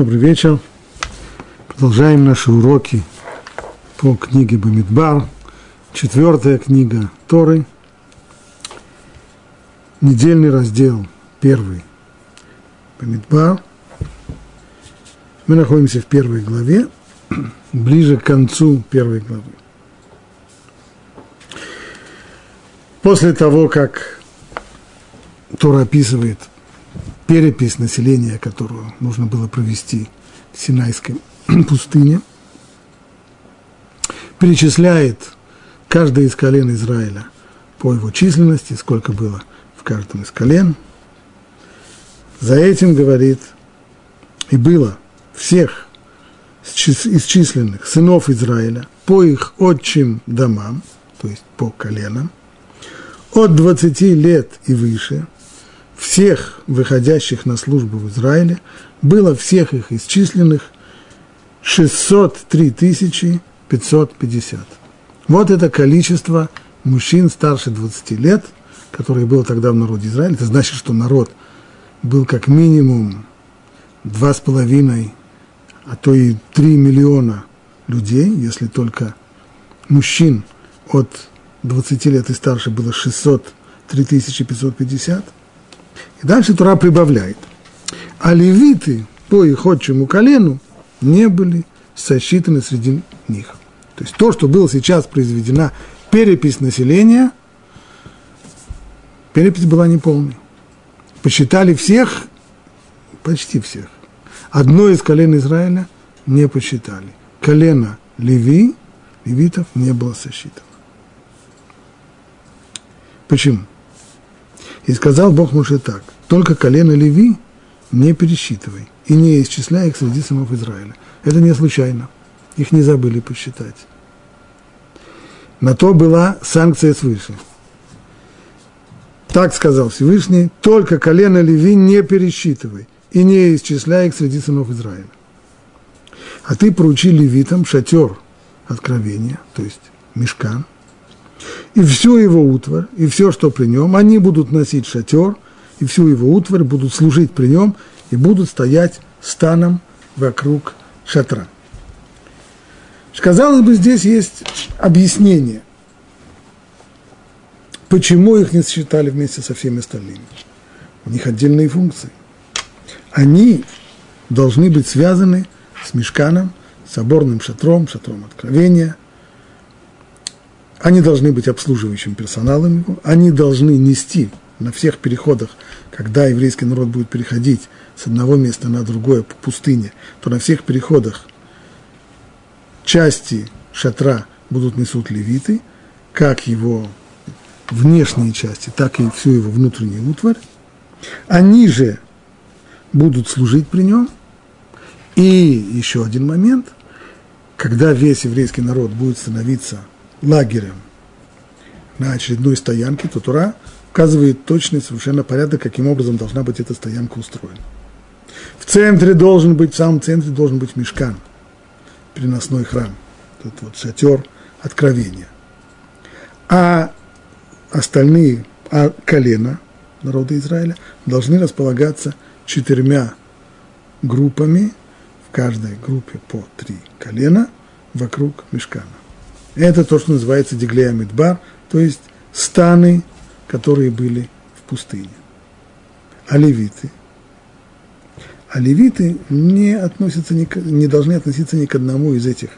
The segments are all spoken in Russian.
Добрый вечер. Продолжаем наши уроки по книге Бамидбар. Четвертая книга Торы. Недельный раздел, первый. Бамидбар. Мы находимся в первой главе, ближе к концу первой главы. После того, как Тора описывает перепись населения, которую нужно было провести в Синайской пустыне, перечисляет каждое из колен Израиля по его численности, сколько было в каждом из колен. За этим говорит, и было всех исчисленных сынов Израиля по их отчим домам, то есть по коленам, от 20 лет и выше – всех выходящих на службу в Израиле, было всех их исчисленных 603 550. Вот это количество мужчин старше 20 лет, которые было тогда в народе Израиля. Это значит, что народ был как минимум 2,5, а то и 3 миллиона людей, если только мужчин от 20 лет и старше было 603 550 – и дальше Тура прибавляет. А левиты по их отчему колену не были сосчитаны среди них. То есть то, что было сейчас произведена перепись населения, перепись была неполной. Посчитали всех, почти всех. Одно из колен Израиля не посчитали. Колено Леви, левитов не было сосчитано. Почему? И сказал Бог Муше так, только колено Леви не пересчитывай и не исчисляй их среди сынов Израиля. Это не случайно. Их не забыли посчитать. На то была санкция свыше. Так сказал Всевышний, только колено Леви не пересчитывай и не исчисляй их среди сынов Израиля. А ты поручи левитам шатер откровения, то есть мешкан, и всю его утварь, и все, что при нем, они будут носить шатер, и всю его утварь будут служить при нем, и будут стоять станом вокруг шатра. Казалось бы, здесь есть объяснение, почему их не считали вместе со всеми остальными. У них отдельные функции. Они должны быть связаны с мешканом, соборным шатром, шатром откровения, они должны быть обслуживающим персоналом его, они должны нести на всех переходах, когда еврейский народ будет переходить с одного места на другое по пустыне, то на всех переходах части шатра будут несут левиты, как его внешние части, так и всю его внутреннюю утварь. Они же будут служить при нем. И еще один момент, когда весь еврейский народ будет становиться лагерем на очередной стоянке, то Тура указывает точный совершенно порядок, каким образом должна быть эта стоянка устроена. В центре должен быть, в самом центре должен быть мешкан, переносной храм, тут вот шатер откровения. А остальные а колена народа Израиля должны располагаться четырьмя группами, в каждой группе по три колена вокруг мешкана. Это то, что называется Деглея Мидбар, то есть станы, которые были в пустыне. А левиты? А левиты не, относятся не должны относиться ни к одному из этих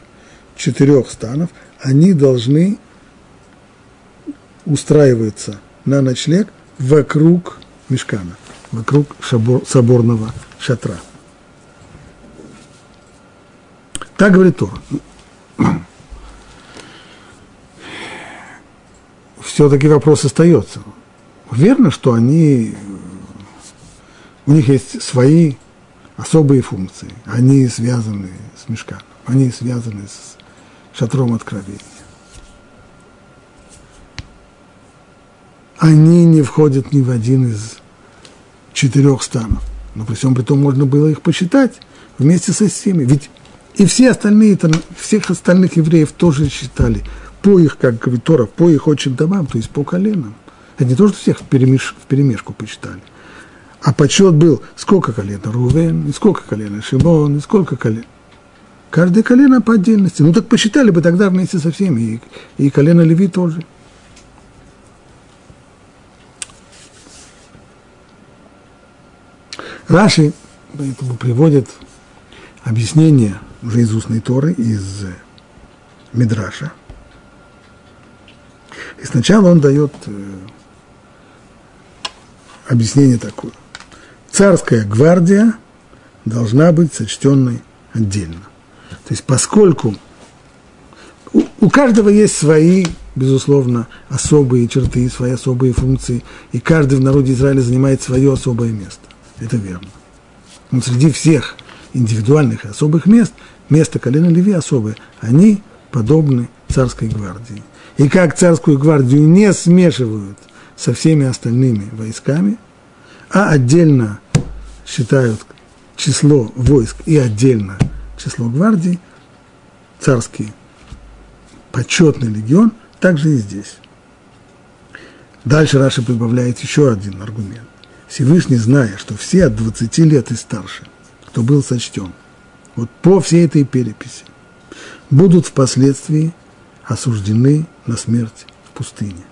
четырех станов. Они должны устраиваться на ночлег вокруг мешкана, вокруг шабор, соборного шатра. Так говорит Тора все-таки вопрос остается. Верно, что они, у них есть свои особые функции. Они связаны с мешканом, они связаны с шатром откровения. Они не входят ни в один из четырех станов. Но при всем при том можно было их посчитать вместе со всеми. Ведь и все остальные, всех остальных евреев тоже считали – по их, как говорит Тора, по их отчим домам, то есть по коленам. Это не то, что всех в, перемеш, в перемешку посчитали. А подсчет был, сколько колен Рувен, и сколько колен Шимон, и сколько колен. Каждое колено по отдельности. Ну так посчитали бы тогда вместе со всеми, и, и колено Леви тоже. Раши поэтому приводит объяснение уже из устной Торы, из Мидраша. И сначала он дает э, объяснение такое. Царская гвардия должна быть сочтенной отдельно. То есть поскольку у, у каждого есть свои, безусловно, особые черты, свои особые функции, и каждый в народе Израиля занимает свое особое место. Это верно. Но среди всех индивидуальных и особых мест, место колена Леви особое, они подобны царской гвардии. И как царскую гвардию не смешивают со всеми остальными войсками, а отдельно считают число войск и отдельно число гвардий, царский почетный легион, также и здесь. Дальше Раша прибавляет еще один аргумент. Всевышний, зная, что все от 20 лет и старше, кто был сочтен, вот по всей этой переписи, будут впоследствии осуждены на смерть в пустыне.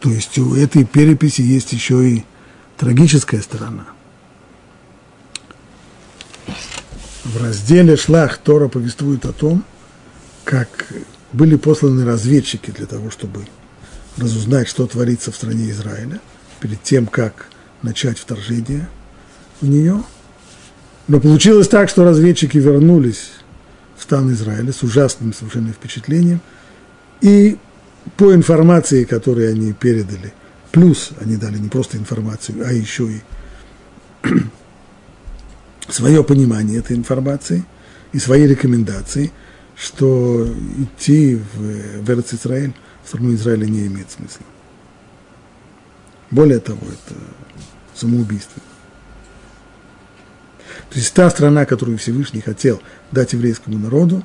То есть у этой переписи есть еще и трагическая сторона. В разделе «Шлах» Тора повествует о том, как были посланы разведчики для того, чтобы разузнать, что творится в стране Израиля, перед тем, как начать вторжение в нее. Но получилось так, что разведчики вернулись в стан Израиля с ужасным совершенно впечатлением. И по информации, которую они передали, плюс они дали не просто информацию, а еще и свое понимание этой информации и свои рекомендации, что идти в, в Израиль – страну Израиля не имеет смысла. Более того, это самоубийство. То есть та страна, которую Всевышний хотел дать еврейскому народу,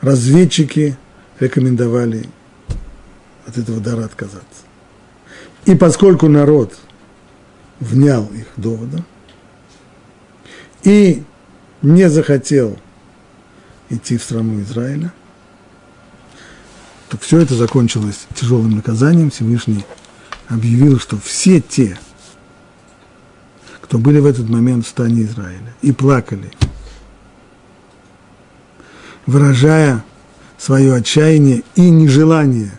разведчики рекомендовали от этого дара отказаться. И поскольку народ внял их доводом и не захотел идти в страну Израиля – то все это закончилось тяжелым наказанием. Всевышний объявил, что все те, кто были в этот момент в стане Израиля и плакали, выражая свое отчаяние и нежелание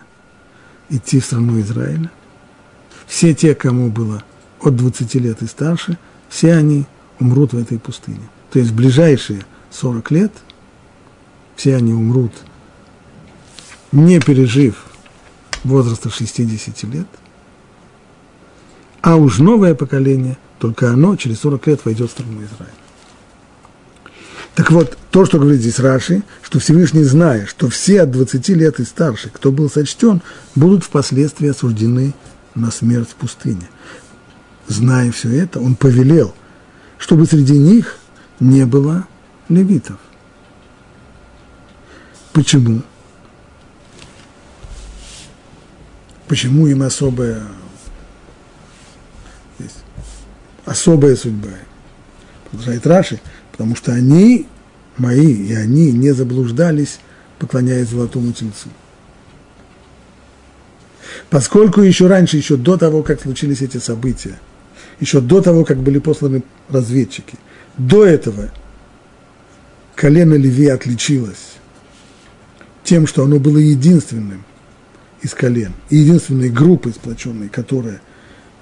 идти в страну Израиля, все те, кому было от 20 лет и старше, все они умрут в этой пустыне. То есть в ближайшие 40 лет все они умрут – не пережив возраста 60 лет, а уж новое поколение, только оно через 40 лет войдет в страну Израиля. Так вот, то, что говорит здесь Раши, что Всевышний, зная, что все от 20 лет и старше, кто был сочтен, будут впоследствии осуждены на смерть в пустыне. Зная все это, он повелел, чтобы среди них не было левитов. Почему? Почему им особая, особая судьба? Продолжает Раши, потому что они мои, и они не заблуждались, поклоняясь золотому тельцу. Поскольку еще раньше, еще до того, как случились эти события, еще до того, как были посланы разведчики, до этого колено Леви отличилось тем, что оно было единственным – из колен. Единственной группой сплоченной, которая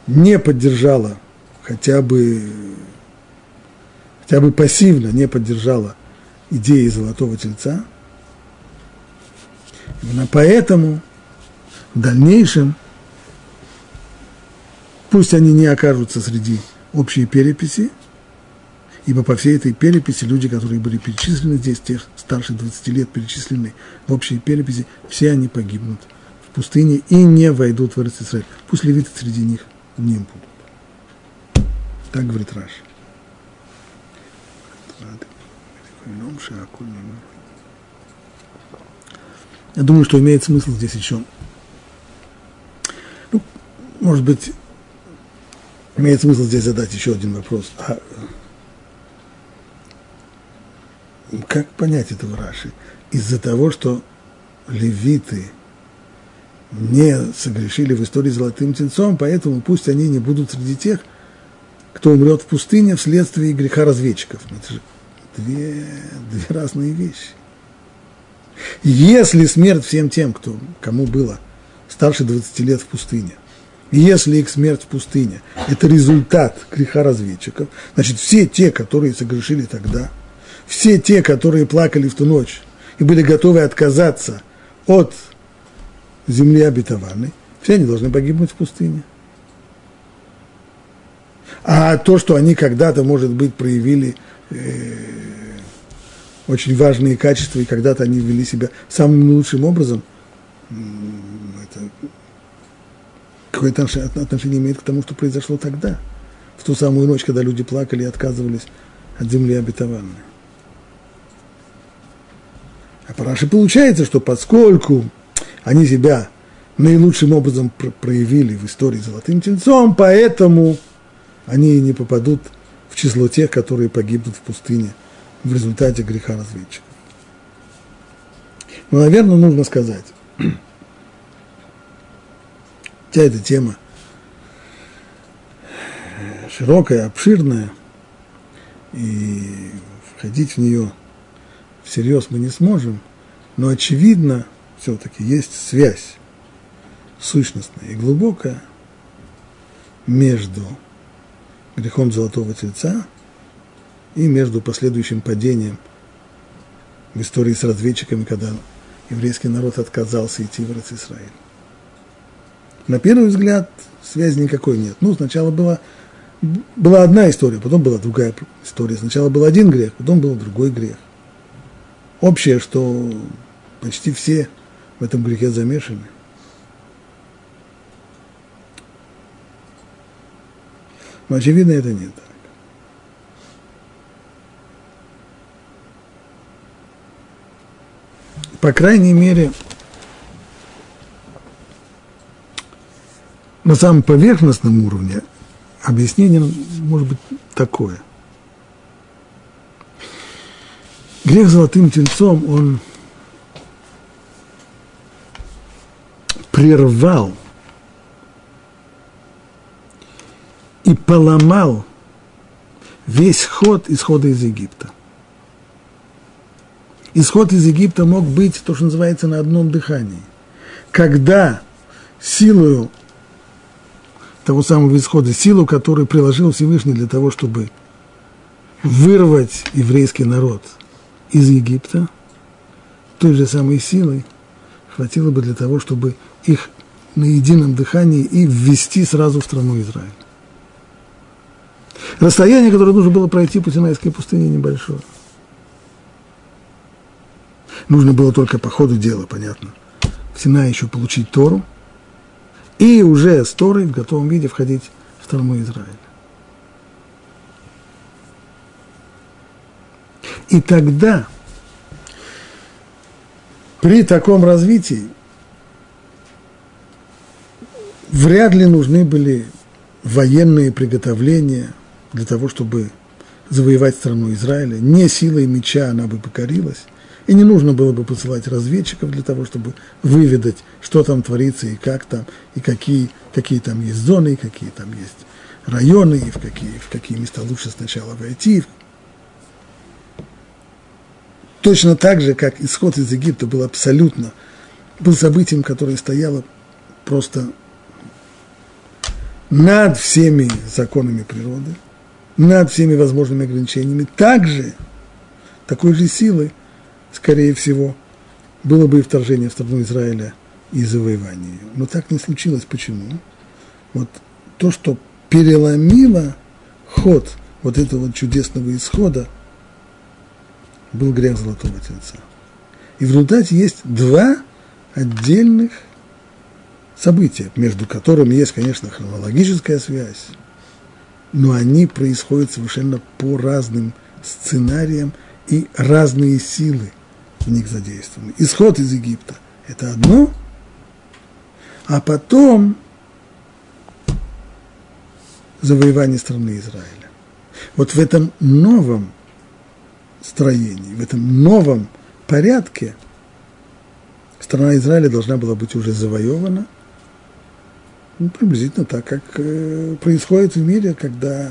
не поддержала хотя бы, хотя бы пассивно не поддержала идеи Золотого Тельца. Именно поэтому в дальнейшем, пусть они не окажутся среди общей переписи, ибо по всей этой переписи люди, которые были перечислены здесь, те старше 20 лет перечислены в общей переписи, все они погибнут пустыне и не войдут в Израиль. Пусть левиты среди них не будут. Так говорит Раш. Я думаю, что имеет смысл здесь еще может быть, имеет смысл здесь задать еще один вопрос. А как понять этого Раши? Из-за того, что левиты не согрешили в истории золотым тельцом, поэтому пусть они не будут среди тех, кто умрет в пустыне вследствие греха разведчиков. Это же две, две разные вещи. Если смерть всем тем, кто, кому было старше 20 лет в пустыне, если их смерть в пустыне – это результат греха разведчиков, значит, все те, которые согрешили тогда, все те, которые плакали в ту ночь и были готовы отказаться от земли обетованной, все они должны погибнуть в пустыне. А то, что они когда-то, может быть, проявили э, очень важные качества, и когда-то они вели себя самым лучшим образом, это какое-то отношение имеет к тому, что произошло тогда, в ту самую ночь, когда люди плакали и отказывались от земли обетованной. А по Раши получается, что поскольку они себя наилучшим образом проявили в истории золотым тельцом, поэтому они не попадут в число тех, которые погибнут в пустыне в результате греха разведчиков. Но, наверное, нужно сказать, вся эта тема широкая, обширная, и входить в нее всерьез мы не сможем, но очевидно, все-таки есть связь сущностная и глубокая между грехом золотого тельца и между последующим падением в истории с разведчиками, когда еврейский народ отказался идти в Израиль. На первый взгляд связи никакой нет. Ну, сначала была, была одна история, потом была другая история. Сначала был один грех, потом был другой грех. Общее, что почти все в этом грехе замешаны. Но очевидно это не так. По крайней мере, на самом поверхностном уровне объяснение может быть такое. Грех золотым тельцом, он прервал и поломал весь ход исхода из Египта. Исход из Египта мог быть то, что называется на одном дыхании. Когда силою того самого исхода, силу, которую приложил Всевышний для того, чтобы вырвать еврейский народ из Египта, той же самой силой хватило бы для того, чтобы их на едином дыхании и ввести сразу в страну Израиль. Расстояние, которое нужно было пройти по Синайской пустыне, небольшое. Нужно было только по ходу дела, понятно, в Синай еще получить Тору, и уже с Торой в готовом виде входить в страну Израиля. И тогда, при таком развитии, вряд ли нужны были военные приготовления – для того, чтобы завоевать страну Израиля. Не силой меча она бы покорилась, и не нужно было бы посылать разведчиков для того, чтобы выведать, что там творится и как там, и какие, какие там есть зоны, и какие там есть районы, и в какие, в какие места лучше сначала войти. Точно так же, как исход из Египта был абсолютно, был событием, которое стояло просто над всеми законами природы – над всеми возможными ограничениями, также такой же силы, скорее всего, было бы и вторжение в страну Израиля и завоевание ее. Но так не случилось. Почему? Вот то, что переломило ход вот этого чудесного исхода, был грех Золотого Тельца. И в результате есть два отдельных события, между которыми есть, конечно, хронологическая связь, но они происходят совершенно по разным сценариям, и разные силы в них задействованы. Исход из Египта – это одно, а потом завоевания страны Израиля. Вот в этом новом строении, в этом новом порядке страна Израиля должна была быть уже завоевана, ну, приблизительно так, как э, происходит в мире, когда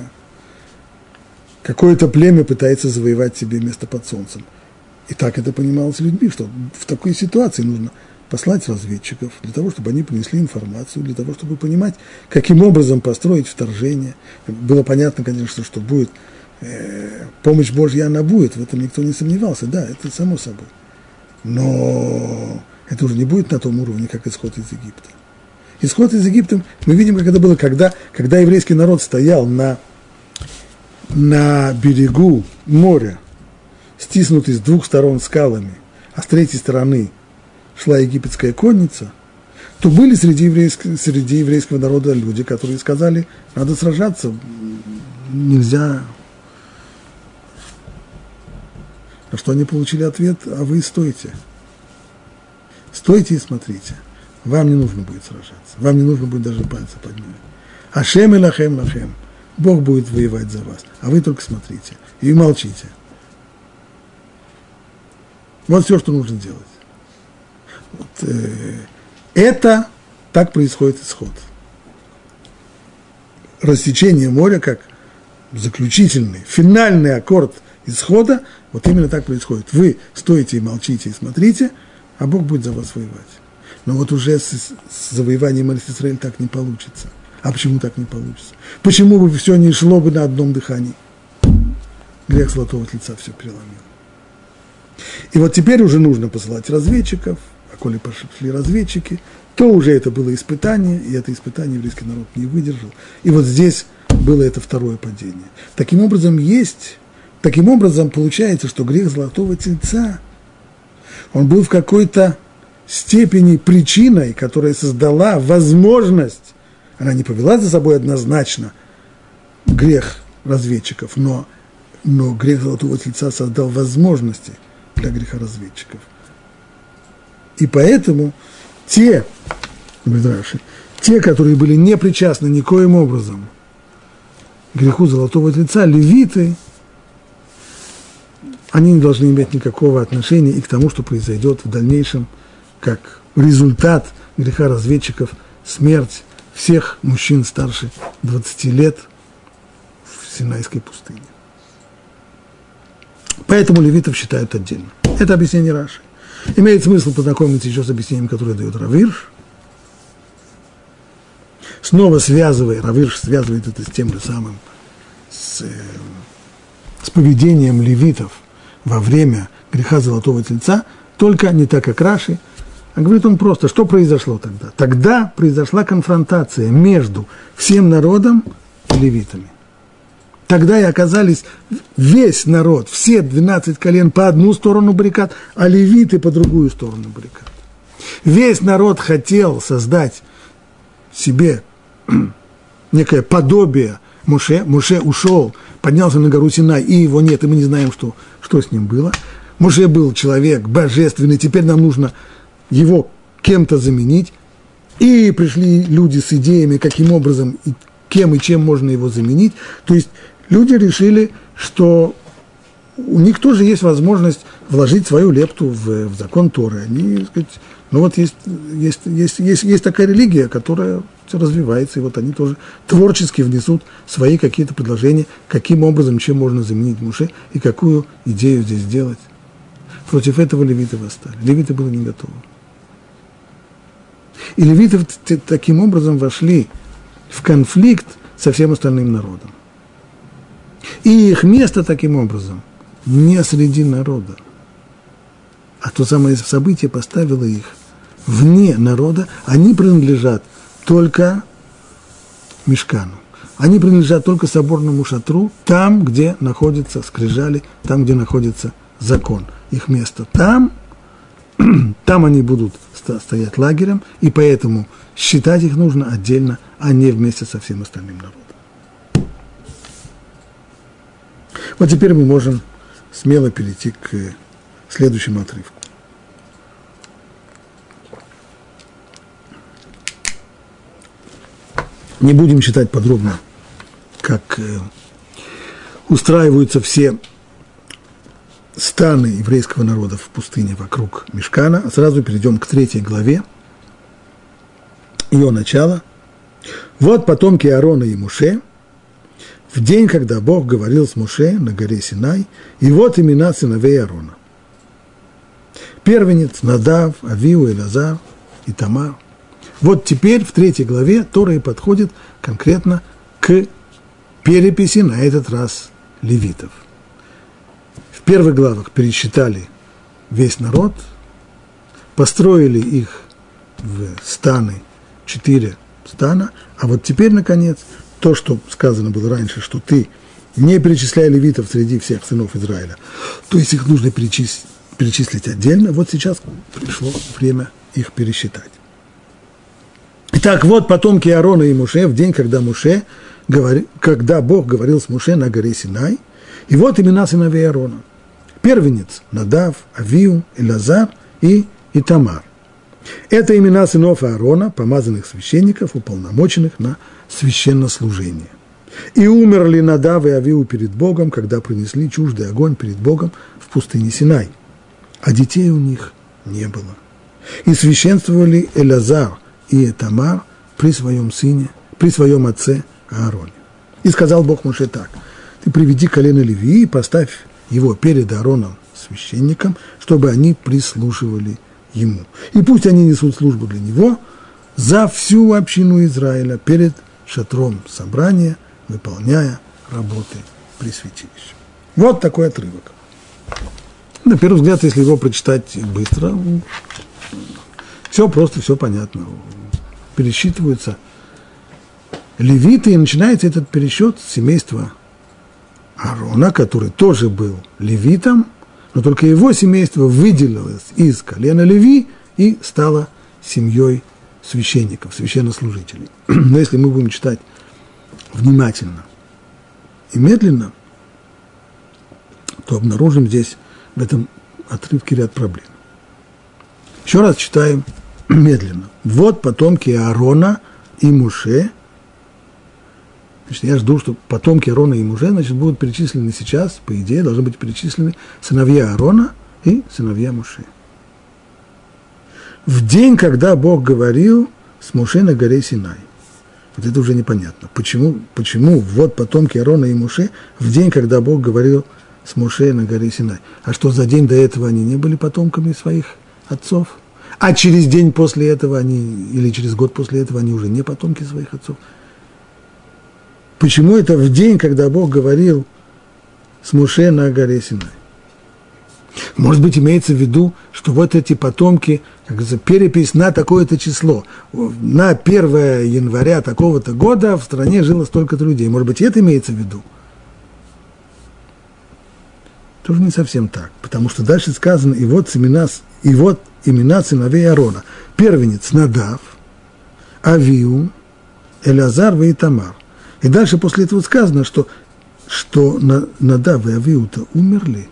какое-то племя пытается завоевать себе место под солнцем. И так это понималось людьми, что в такой ситуации нужно послать разведчиков для того, чтобы они принесли информацию, для того, чтобы понимать, каким образом построить вторжение. Было понятно, конечно, что будет э, помощь Божья, она будет, в этом никто не сомневался, да, это само собой. Но это уже не будет на том уровне, как исход из Египта. Исход из Египта, мы видим, как это было, когда, когда еврейский народ стоял на, на берегу моря, стиснутый с двух сторон скалами, а с третьей стороны шла египетская конница, то были среди еврейского, среди еврейского народа люди, которые сказали, надо сражаться, нельзя. На что они получили ответ, а вы стойте. Стойте и смотрите. Вам не нужно будет сражаться. Вам не нужно будет даже пальца поднять. Ашем и лахем лахем. Бог будет воевать за вас. А вы только смотрите и молчите. Вот все, что нужно делать. Вот, э, это так происходит исход. Рассечение моря как заключительный, финальный аккорд исхода, вот именно так происходит. Вы стоите и молчите и смотрите, а Бог будет за вас воевать. Но вот уже с, с завоеванием Израиль так не получится. А почему так не получится? Почему бы все не шло бы на одном дыхании? Грех золотого лица все переломил. И вот теперь уже нужно посылать разведчиков, а коли пошли разведчики, то уже это было испытание, и это испытание еврейский народ не выдержал. И вот здесь было это второе падение. Таким образом, есть, таким образом получается, что грех золотого тельца, он был в какой-то степени причиной, которая создала возможность, она не повела за собой однозначно грех разведчиков, но, но грех золотого тельца создал возможности – для грехоразведчиков. И поэтому те, те, которые были не причастны никоим образом греху золотого тельца, левиты, они не должны иметь никакого отношения и к тому, что произойдет в дальнейшем, как результат греха разведчиков, смерть всех мужчин старше 20 лет в Синайской пустыне. Поэтому левитов считают отдельно. Это объяснение Раши. Имеет смысл познакомиться еще с объяснением, которое дает Равирш. Снова связывая, Равирш связывает это с тем же самым, с, э, с поведением левитов во время греха Золотого Тельца, только не так, как Раши, а говорит он просто, что произошло тогда? Тогда произошла конфронтация между всем народом и левитами. Тогда и оказались весь народ, все 12 колен по одну сторону баррикад, а левиты по другую сторону баррикад. Весь народ хотел создать себе некое подобие Муше. Муше ушел, поднялся на гору Синай, и его нет, и мы не знаем, что, что с ним было. Муше был человек божественный, теперь нам нужно его кем-то заменить. И пришли люди с идеями, каким образом, кем и чем можно его заменить. То есть люди решили, что у них тоже есть возможность вложить свою лепту в, в закон Торы. Они, сказать, ну вот есть, есть, есть, есть, есть такая религия, которая развивается, и вот они тоже творчески внесут свои какие-то предложения, каким образом, чем можно заменить Муше, и какую идею здесь сделать. Против этого левиты восстали. Левиты были не готовы. И левиты таким образом вошли в конфликт со всем остальным народом. И их место таким образом не среди народа. А то самое событие поставило их вне народа. Они принадлежат только мешкану. Они принадлежат только соборному шатру, там, где находятся скрижали, там, где находится закон. Их место там, там они будут стоять лагерем, и поэтому считать их нужно отдельно, а не вместе со всем остальным народом. Вот теперь мы можем смело перейти к следующему отрывку. Не будем читать подробно как э, устраиваются все станы еврейского народа в пустыне вокруг Мешкана. Сразу перейдем к третьей главе, ее начало. Вот потомки Аарона и Муше, в день, когда Бог говорил с Муше на горе Синай, и вот имена сыновей Аарона. Первенец, Надав, Авиу, Элазар и Тамар. Вот теперь в третьей главе Тора и подходит конкретно к переписи на этот раз левитов. Первых главах пересчитали весь народ, построили их в станы, четыре стана, а вот теперь, наконец, то, что сказано было раньше, что ты не перечисляй левитов среди всех сынов Израиля, то есть их нужно перечислить, перечислить отдельно, вот сейчас пришло время их пересчитать. Итак, вот потомки Аарона и Муше в день, когда Муше, говори, когда Бог говорил с Муше на горе Синай, и вот имена сыновей Аарона. Первенец – Надав, Авиу, Элазар и Итамар. Это имена сынов Аарона, помазанных священников, уполномоченных на священнослужение. И умерли Надав и Авиу перед Богом, когда принесли чуждый огонь перед Богом в пустыне Синай. А детей у них не было. И священствовали Элазар и Тамар при своем сыне, при своем отце Аароне. И сказал Бог Муше так, ты приведи колено Левии и поставь его перед Аароном священником, чтобы они прислушивали ему. И пусть они несут службу для него за всю общину Израиля перед шатром собрания, выполняя работы при. Вот такой отрывок. На первый взгляд, если его прочитать быстро, все просто, все понятно пересчитываются левиты, и начинается этот пересчет семейства Аарона, который тоже был левитом, но только его семейство выделилось из колена Леви и стало семьей священников, священнослужителей. Но если мы будем читать внимательно и медленно, то обнаружим здесь в этом отрывке ряд проблем. Еще раз читаем медленно. Вот потомки Аарона и Муше. Значит, я жду, что потомки Аарона и Муше, значит, будут перечислены сейчас, по идее, должны быть перечислены сыновья Аарона и сыновья Муше. В день, когда Бог говорил с Муше на горе Синай. Вот это уже непонятно. Почему, почему вот потомки Аарона и Муше в день, когда Бог говорил с Муше на горе Синай. А что за день до этого они не были потомками своих отцов? а через день после этого они, или через год после этого они уже не потомки своих отцов. Почему это в день, когда Бог говорил с Муше на горе Синай? Может быть, имеется в виду, что вот эти потомки, как говорится, перепись на такое-то число. На 1 января такого-то года в стране жило столько-то людей. Может быть, это имеется в виду? Тоже не совсем так, потому что дальше сказано, и вот семена, и вот имена сыновей Аарона. Первенец Надав, Авиу, Элязар и Тамар. И дальше после этого сказано, что, что Надав и Авиу-то умерли.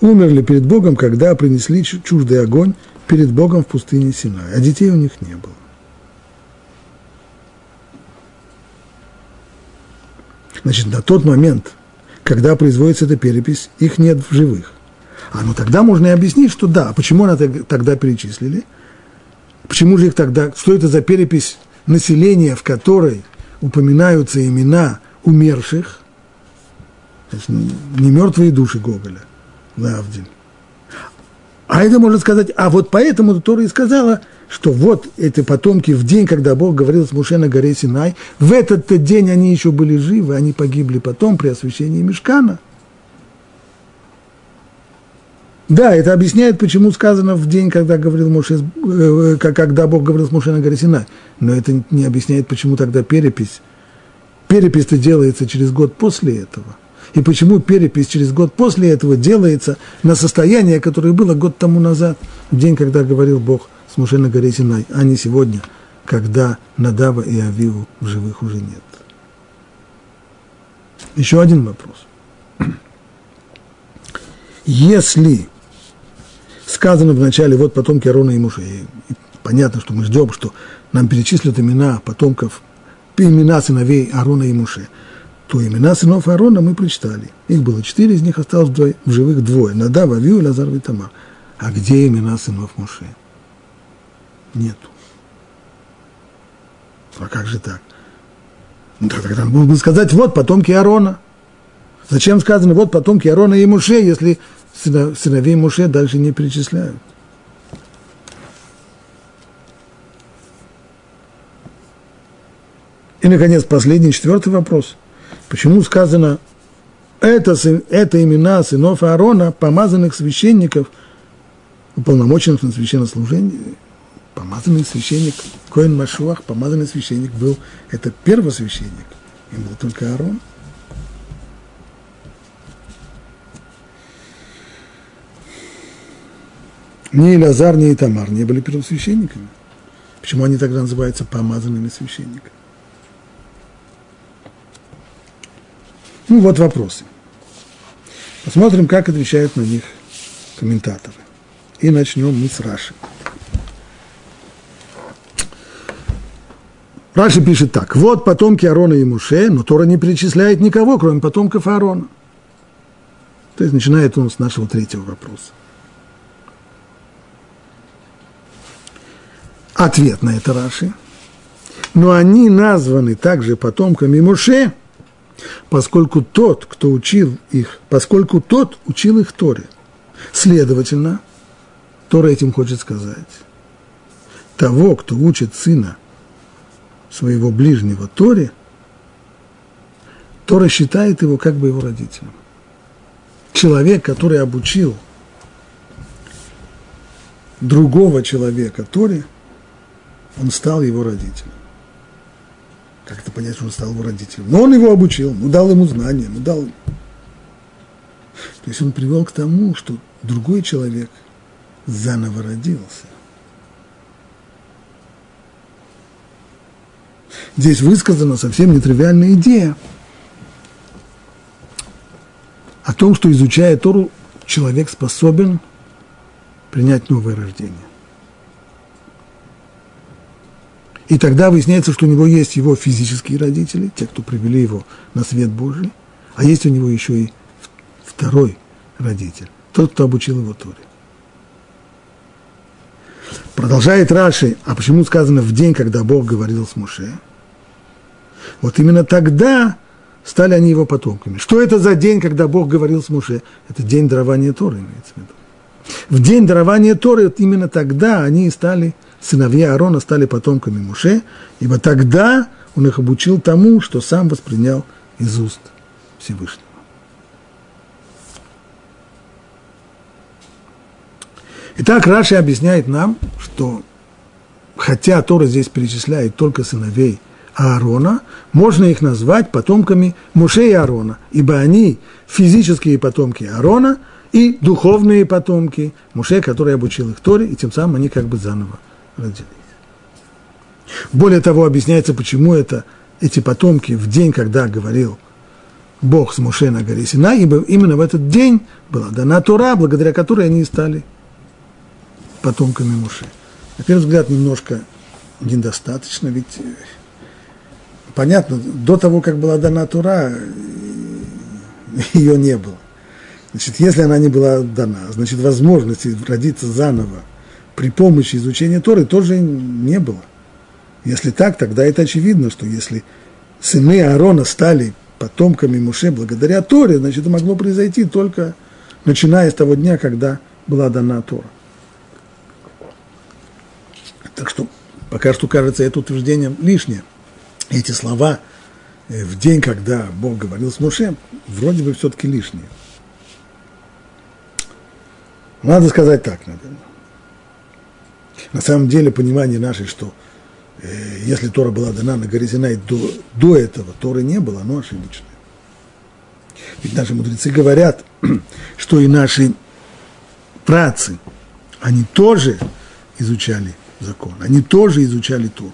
Умерли перед Богом, когда принесли чуждый огонь перед Богом в пустыне Синай, а детей у них не было. Значит, на тот момент – когда производится эта перепись, их нет в живых. А ну тогда можно и объяснить, что да, почему она тогда перечислили, почему же их тогда, что это за перепись населения, в которой упоминаются имена умерших, не мертвые души Гоголя, Лавдин. А это можно сказать, а вот поэтому Тора и сказала, что вот эти потомки в день, когда Бог говорил с Муше на горе Синай, в этот день они еще были живы, они погибли потом при освящении Мешкана. Да, это объясняет, почему сказано в день, когда, говорил Муше, э, когда Бог говорил с Муше на горе Синай. Но это не объясняет, почему тогда перепись. Перепись-то делается через год после этого. И почему перепись через год после этого делается на состояние, которое было год тому назад, в день, когда говорил Бог – с Муше на горе Синай, а не сегодня, когда Надава и Авиву в живых уже нет. Еще один вопрос. Если сказано в начале, вот потомки Арона и Муше, и понятно, что мы ждем, что нам перечислят имена потомков, имена сыновей Аарона и Муше, то имена сынов Аарона мы прочитали. Их было четыре, из них осталось двое, в живых двое. Надав, Авию и Лазар и Тамар. А где имена сынов Муше? Нету. А как же так? Ну, тогда надо сказать, вот потомки Аарона. Зачем сказано, вот потомки Аарона и Муше, если сыновей Муше дальше не перечисляют? И, наконец, последний, четвертый вопрос. Почему сказано, это, это имена сынов Аарона, помазанных священников, уполномоченных на священнослужение, помазанный священник, Коин Машуах, помазанный священник был, это первосвященник, им был только Аарон. Ни Илазар, ни Итамар не были первосвященниками. Почему они тогда называются помазанными священниками? Ну, вот вопросы. Посмотрим, как отвечают на них комментаторы. И начнем мы с Раши. Раши пишет так. Вот потомки Аарона и Муше, но Тора не перечисляет никого, кроме потомков Аарона. То есть начинает он с нашего третьего вопроса. Ответ на это Раши. Но они названы также потомками Муше, поскольку тот, кто учил их, поскольку тот учил их Торе. Следовательно, Тора этим хочет сказать. Того, кто учит сына своего ближнего Торе, Тора считает его как бы его родителем. Человек, который обучил другого человека Торе, он стал его родителем. Как это понять, что он стал его родителем? Но он его обучил, ну, дал ему знания, ну, дал... То есть он привел к тому, что другой человек заново родился. Здесь высказана совсем нетривиальная идея о том, что, изучая Тору, человек способен принять новое рождение. И тогда выясняется, что у него есть его физические родители, те, кто привели его на свет Божий, а есть у него еще и второй родитель, тот, кто обучил его Торе. Продолжает Раши, а почему сказано в день, когда Бог говорил с Муше? Вот именно тогда стали они его потомками. Что это за день, когда Бог говорил с Муше? Это день дарования Торы, имеется в виду. В день дарования Торы, вот именно тогда они стали сыновья Аарона стали потомками Муше, ибо тогда он их обучил тому, что сам воспринял из уст Всевышнего. Итак, Раши объясняет нам, что хотя Тора здесь перечисляет только сыновей Аарона, можно их назвать потомками Муше и Аарона, ибо они физические потомки Аарона и духовные потомки Муше, который обучил их Торе, и тем самым они как бы заново родились. Более того, объясняется, почему это эти потомки в день, когда говорил Бог с Муше на горе Сина, ибо именно в этот день была дана Тора, благодаря которой они и стали потомками Муше. На первый взгляд, немножко недостаточно, ведь э, понятно, до того, как была дана Тура, ее не было. Значит, если она не была дана, значит, возможности родиться заново при помощи изучения Торы тоже не было. Если так, тогда это очевидно, что если сыны Аарона стали потомками Муше благодаря Торе, значит, это могло произойти только начиная с того дня, когда была дана Тора. Так что пока что кажется это утверждение лишнее. Эти слова э, в день, когда Бог говорил с Муше, вроде бы все-таки лишние. Надо сказать так, наверное. На самом деле понимание наше, что э, если Тора была дана на горе Синай до, до этого, Торы не было, оно ошибочное. Ведь наши мудрецы говорят, что и наши працы, они тоже изучали закон, они тоже изучали Тору.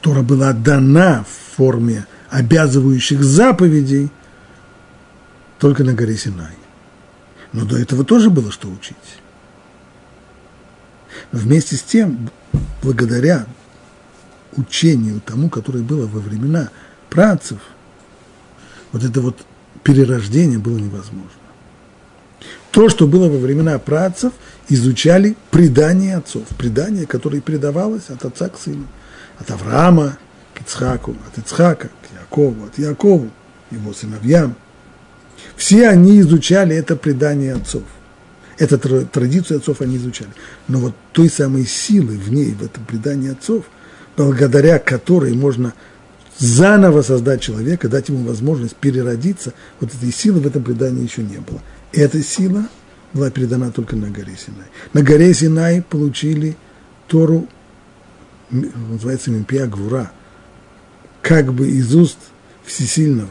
Тора была дана в форме обязывающих заповедей только на горе Синай. Но до этого тоже было что учить. Вместе с тем, благодаря учению тому, которое было во времена працев, вот это вот перерождение было невозможно. То, что было во времена працев, изучали предание отцов, предание, которое передавалось от отца к сыну, от Авраама к Ицхаку, от Ицхака к Якову, от Якову, его сыновьям. Все они изучали это предание отцов. Эту традицию отцов они изучали. Но вот той самой силы в ней, в этом предании отцов, благодаря которой можно заново создать человека, дать ему возможность переродиться, вот этой силы в этом предании еще не было. Эта сила была передана только на горе Синай. На горе Синай получили Тору, называется Мимпия Гвура, как бы из уст Всесильного.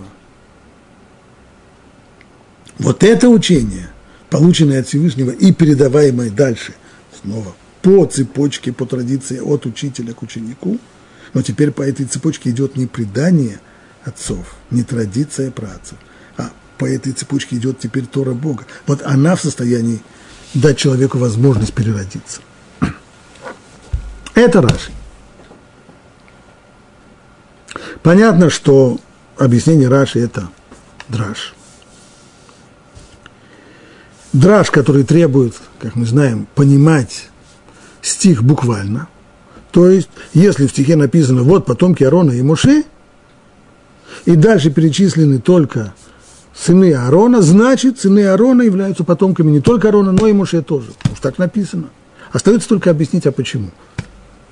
Вот это учение, полученное от Всевышнего и передаваемое дальше, снова по цепочке, по традиции от учителя к ученику, но теперь по этой цепочке идет не предание отцов, не традиция працев, а по этой цепочке идет теперь Тора Бога. Вот она в состоянии дать человеку возможность переродиться. Это Раши. Понятно, что объяснение Раши – это драж. Драж, который требует, как мы знаем, понимать стих буквально. То есть, если в стихе написано «вот потомки Аарона и Моше», и дальше перечислены только сыны Аарона, значит, сыны Аарона являются потомками не только Аарона, но и Моше тоже. Уж так написано. Остается только объяснить, а почему.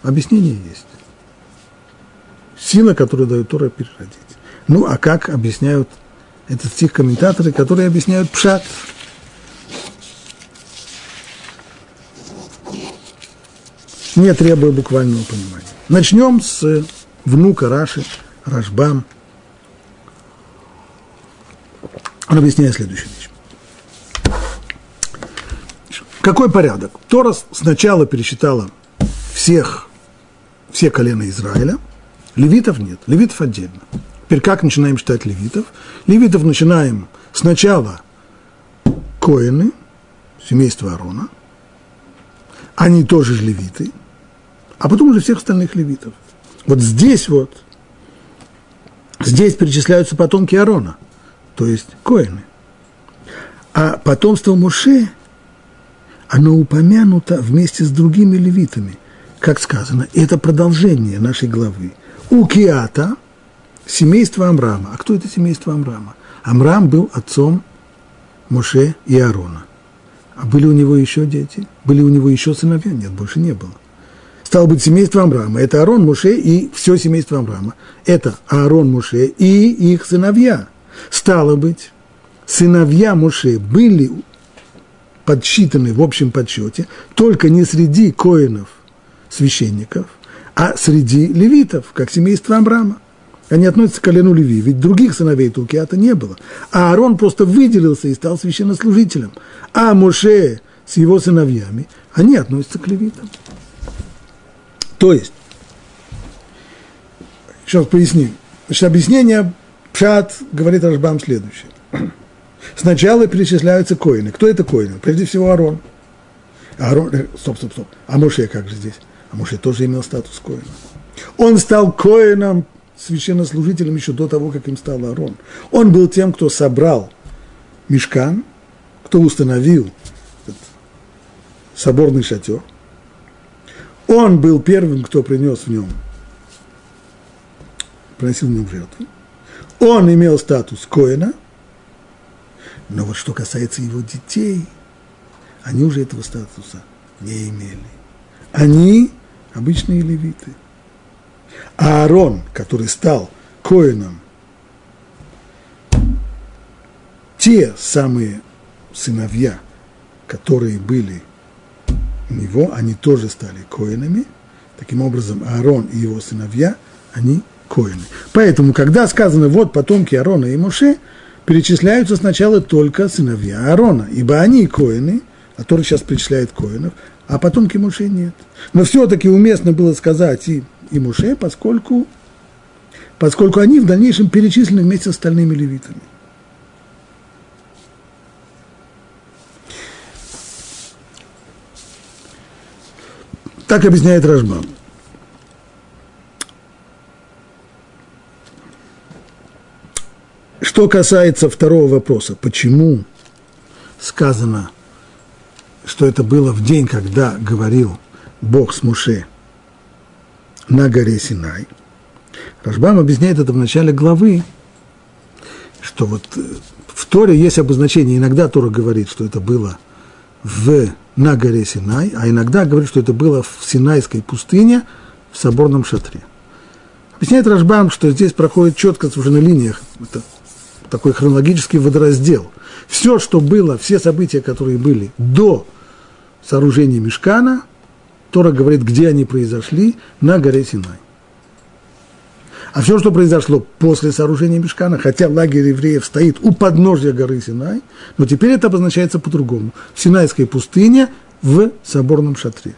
Объяснение есть. Сила, которую дает Тора переродить. Ну, а как объясняют этот стих комментаторы, которые объясняют пшат? Не требуя буквального понимания. Начнем с внука Раши, Рашбам. Он объясняет следующую вещь. Какой порядок? Тора сначала пересчитала всех, все колена Израиля, левитов нет, левитов отдельно. Теперь как начинаем считать левитов? Левитов начинаем сначала коины, семейство Арона, они тоже же левиты, а потом уже всех остальных левитов. Вот здесь вот, здесь перечисляются потомки Аарона, то есть коины. А потомство Муше, оно упомянуто вместе с другими левитами, как сказано, это продолжение нашей главы. У Киата семейство Амрама. А кто это семейство Амрама? Амрам был отцом Моше и Аарона. А были у него еще дети? Были у него еще сыновья? Нет, больше не было стало быть, семейство Амрама. Это Аарон, Муше и все семейство Амрама. Это Аарон, Муше и их сыновья. Стало быть, сыновья Муше были подсчитаны в общем подсчете только не среди коинов, священников, а среди левитов, как семейство Амрама. Они относятся к колену Леви, ведь других сыновей Тулкиата не было. А Аарон просто выделился и стал священнослужителем. А Муше с его сыновьями, они относятся к левитам. То есть, сейчас поясним. Значит, объяснение Пшат говорит Рашбам следующее. Сначала перечисляются коины. Кто это коины? Прежде всего Арон. Арон, э, стоп, стоп, стоп. А Моше как же здесь? А Моше тоже имел статус коина. Он стал коином, священнослужителем еще до того, как им стал Арон. Он был тем, кто собрал мешкан, кто установил соборный шатер, он был первым, кто принес в нем, приносил в нем жертву. Он имел статус Коина, но вот что касается его детей, они уже этого статуса не имели. Они обычные левиты. А Аарон, который стал Коином, те самые сыновья, которые были него, они тоже стали коинами. Таким образом, Аарон и его сыновья, они коины. Поэтому, когда сказано, вот потомки Аарона и Моше, перечисляются сначала только сыновья Аарона, ибо они коины, а Тора сейчас перечисляет коинов, а потомки Моше нет. Но все-таки уместно было сказать и, и Моше, поскольку, поскольку они в дальнейшем перечислены вместе с остальными левитами. Так объясняет Рожбам. Что касается второго вопроса, почему сказано, что это было в день, когда говорил Бог с Муше на горе Синай. Рашбам объясняет это в начале главы, что вот в Торе есть обозначение. Иногда Тора говорит, что это было в, на горе Синай, а иногда говорит, что это было в Синайской пустыне в соборном шатре. Объясняет Рашбам, что здесь проходит четко совершенно линиях. Это такой хронологический водораздел. Все, что было, все события, которые были до сооружения Мешкана, Тора говорит, где они произошли, на горе Синай. А все, что произошло после сооружения Мешкана, хотя лагерь евреев стоит у подножья горы Синай, но теперь это обозначается по-другому. В Синайской пустыне в соборном шатре.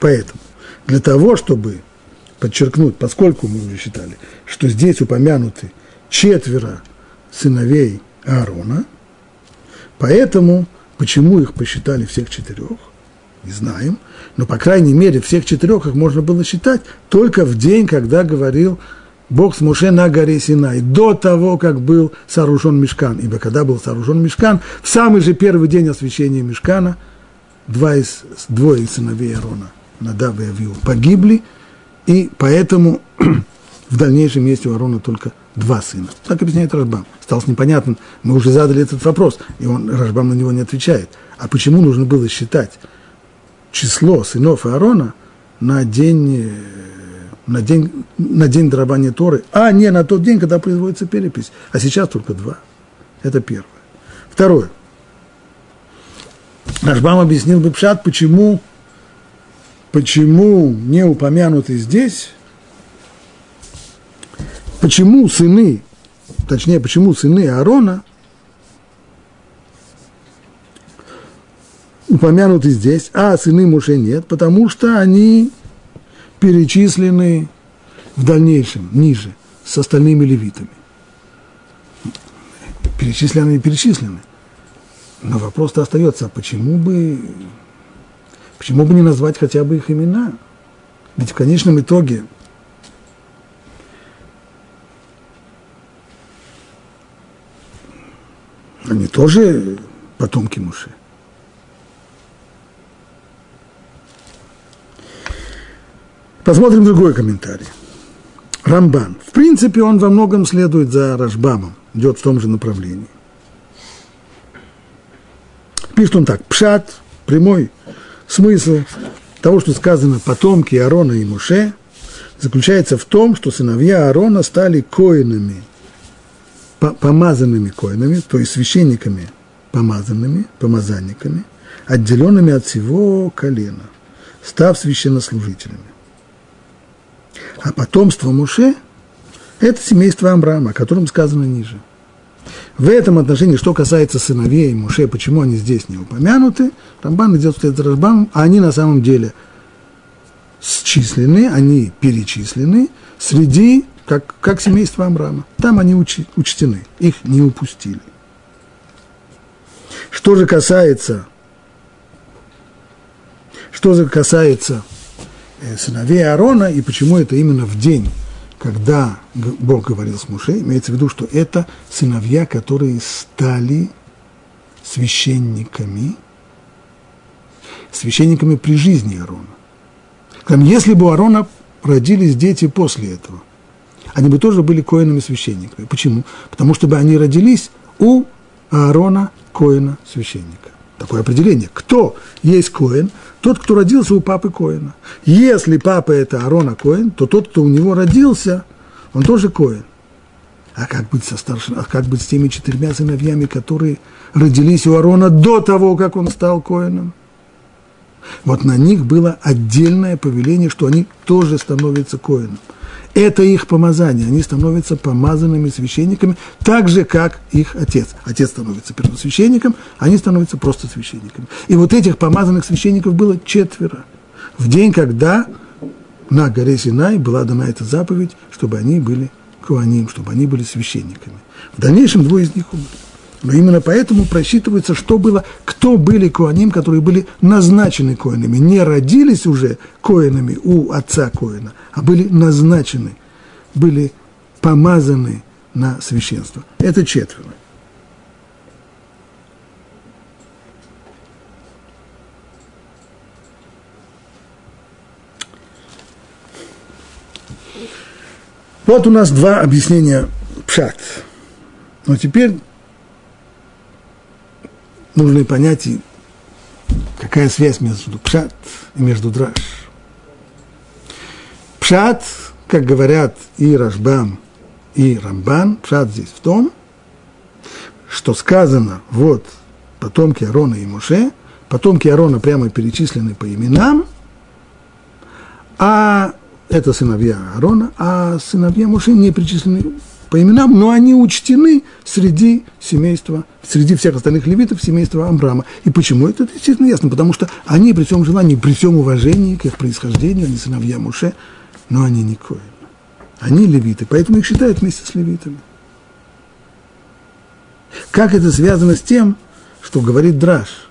Поэтому для того, чтобы подчеркнуть, поскольку мы уже считали, что здесь упомянуты четверо сыновей Аарона, поэтому почему их посчитали всех четырех, не знаем, но, по крайней мере, всех четырех их можно было считать только в день, когда говорил Бог с Муше на горе Синай, до того, как был сооружен Мешкан. Ибо когда был сооружен Мешкан, в самый же первый день освящения Мешкана, два из, двое из сыновей Аарона, Надав и Авиу, погибли, и поэтому в дальнейшем есть у Аарона только два сына. Так объясняет Рашбам. Стало непонятным, мы уже задали этот вопрос, и он, Рашбам на него не отвечает. А почему нужно было считать число сынов Аарона на день, э, на день, на день дарования Торы, а не на тот день, когда производится перепись. А сейчас только два. Это первое. Второе. Рашбам объяснил бы Пшат, почему, почему не упомянуты здесь, почему сыны, точнее, почему сыны Аарона – упомянуты здесь, а сыны Муше нет, потому что они перечислены в дальнейшем, ниже, с остальными левитами. Перечислены и перечислены. Но вопрос-то остается, а почему бы, почему бы не назвать хотя бы их имена? Ведь в конечном итоге они тоже потомки Муши. Посмотрим другой комментарий. Рамбан. В принципе, он во многом следует за Рашбамом, идет в том же направлении. Пишет он так. Пшат, прямой смысл того, что сказано потомки Аарона и Муше, заключается в том, что сыновья Аарона стали коинами, помазанными коинами, то есть священниками помазанными, помазанниками, отделенными от всего колена, став священнослужителями. А потомство Муше – это семейство Амрама, о котором сказано ниже. В этом отношении, что касается сыновей Муше, почему они здесь не упомянуты, Рамбан идет вслед за Рамбаном, а они на самом деле счислены, они перечислены среди, как, как семейство Амрама. Там они учи, учтены, их не упустили. Что же касается, что же касается сыновей Аарона, и почему это именно в день, когда Бог говорил с Муше, имеется в виду, что это сыновья, которые стали священниками, священниками при жизни Аарона. Там, если бы у Аарона родились дети после этого, они бы тоже были коинами священниками. Почему? Потому что бы они родились у Аарона, коина священника. Такое определение. Кто есть коин? Тот, кто родился у папы Коина. Если папа это Арона Коин, то тот, кто у него родился, он тоже Коин. А как быть со старшим, а как быть с теми четырьмя сыновьями, которые родились у Арона до того, как он стал Коином? Вот на них было отдельное повеление, что они тоже становятся Коином. Это их помазание, они становятся помазанными священниками, так же, как их отец. Отец становится первосвященником, они становятся просто священниками. И вот этих помазанных священников было четверо. В день, когда на горе Синай была дана эта заповедь, чтобы они были куаним, чтобы они были священниками. В дальнейшем двое из них умерли. Но именно поэтому просчитывается, что было, кто были коаним, которые были назначены коинами. Не родились уже коинами у отца коина, а были назначены, были помазаны на священство. Это четверо. Вот у нас два объяснения пшат. Но теперь нужно понять, какая связь между пшат и между драж. Пшат, как говорят и Рашбам, и Рамбан, пшат здесь в том, что сказано, вот, потомки Арона и Моше, потомки Арона прямо перечислены по именам, а это сыновья Аарона, а сыновья Моше не причислены по именам, но они учтены среди семейства, среди всех остальных левитов семейства Амрама. И почему это, естественно, ясно, потому что они при всем желании, при всем уважении к их происхождению, они сыновья Моше, но они не коины. Они левиты, поэтому их считают вместе с левитами. Как это связано с тем, что говорит Драш,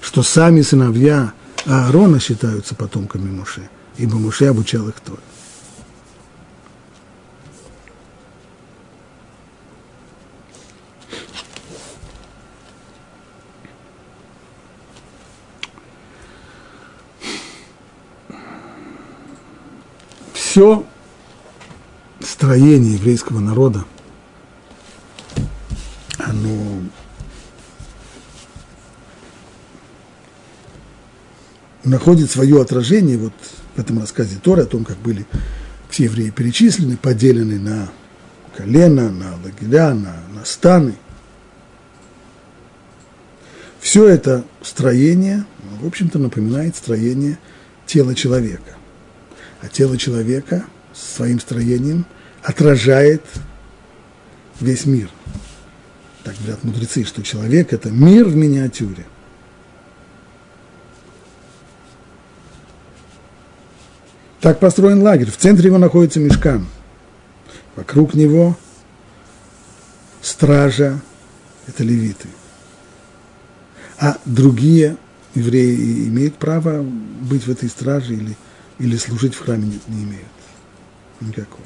что сами сыновья Аарона считаются потомками Моше – ибо Муше обучал их Торе. Все строение еврейского народа, оно находит свое отражение вот в этом рассказе Торы о том, как были все евреи перечислены, поделены на колено, на лагеря, на, на станы. Все это строение, в общем-то, напоминает строение тела человека. А тело человека своим строением отражает весь мир. Так говорят мудрецы, что человек – это мир в миниатюре – Так построен лагерь. В центре его находится мешкан. Вокруг него стража – это левиты. А другие евреи имеют право быть в этой страже или, или служить в храме не, не имеют. Никакого.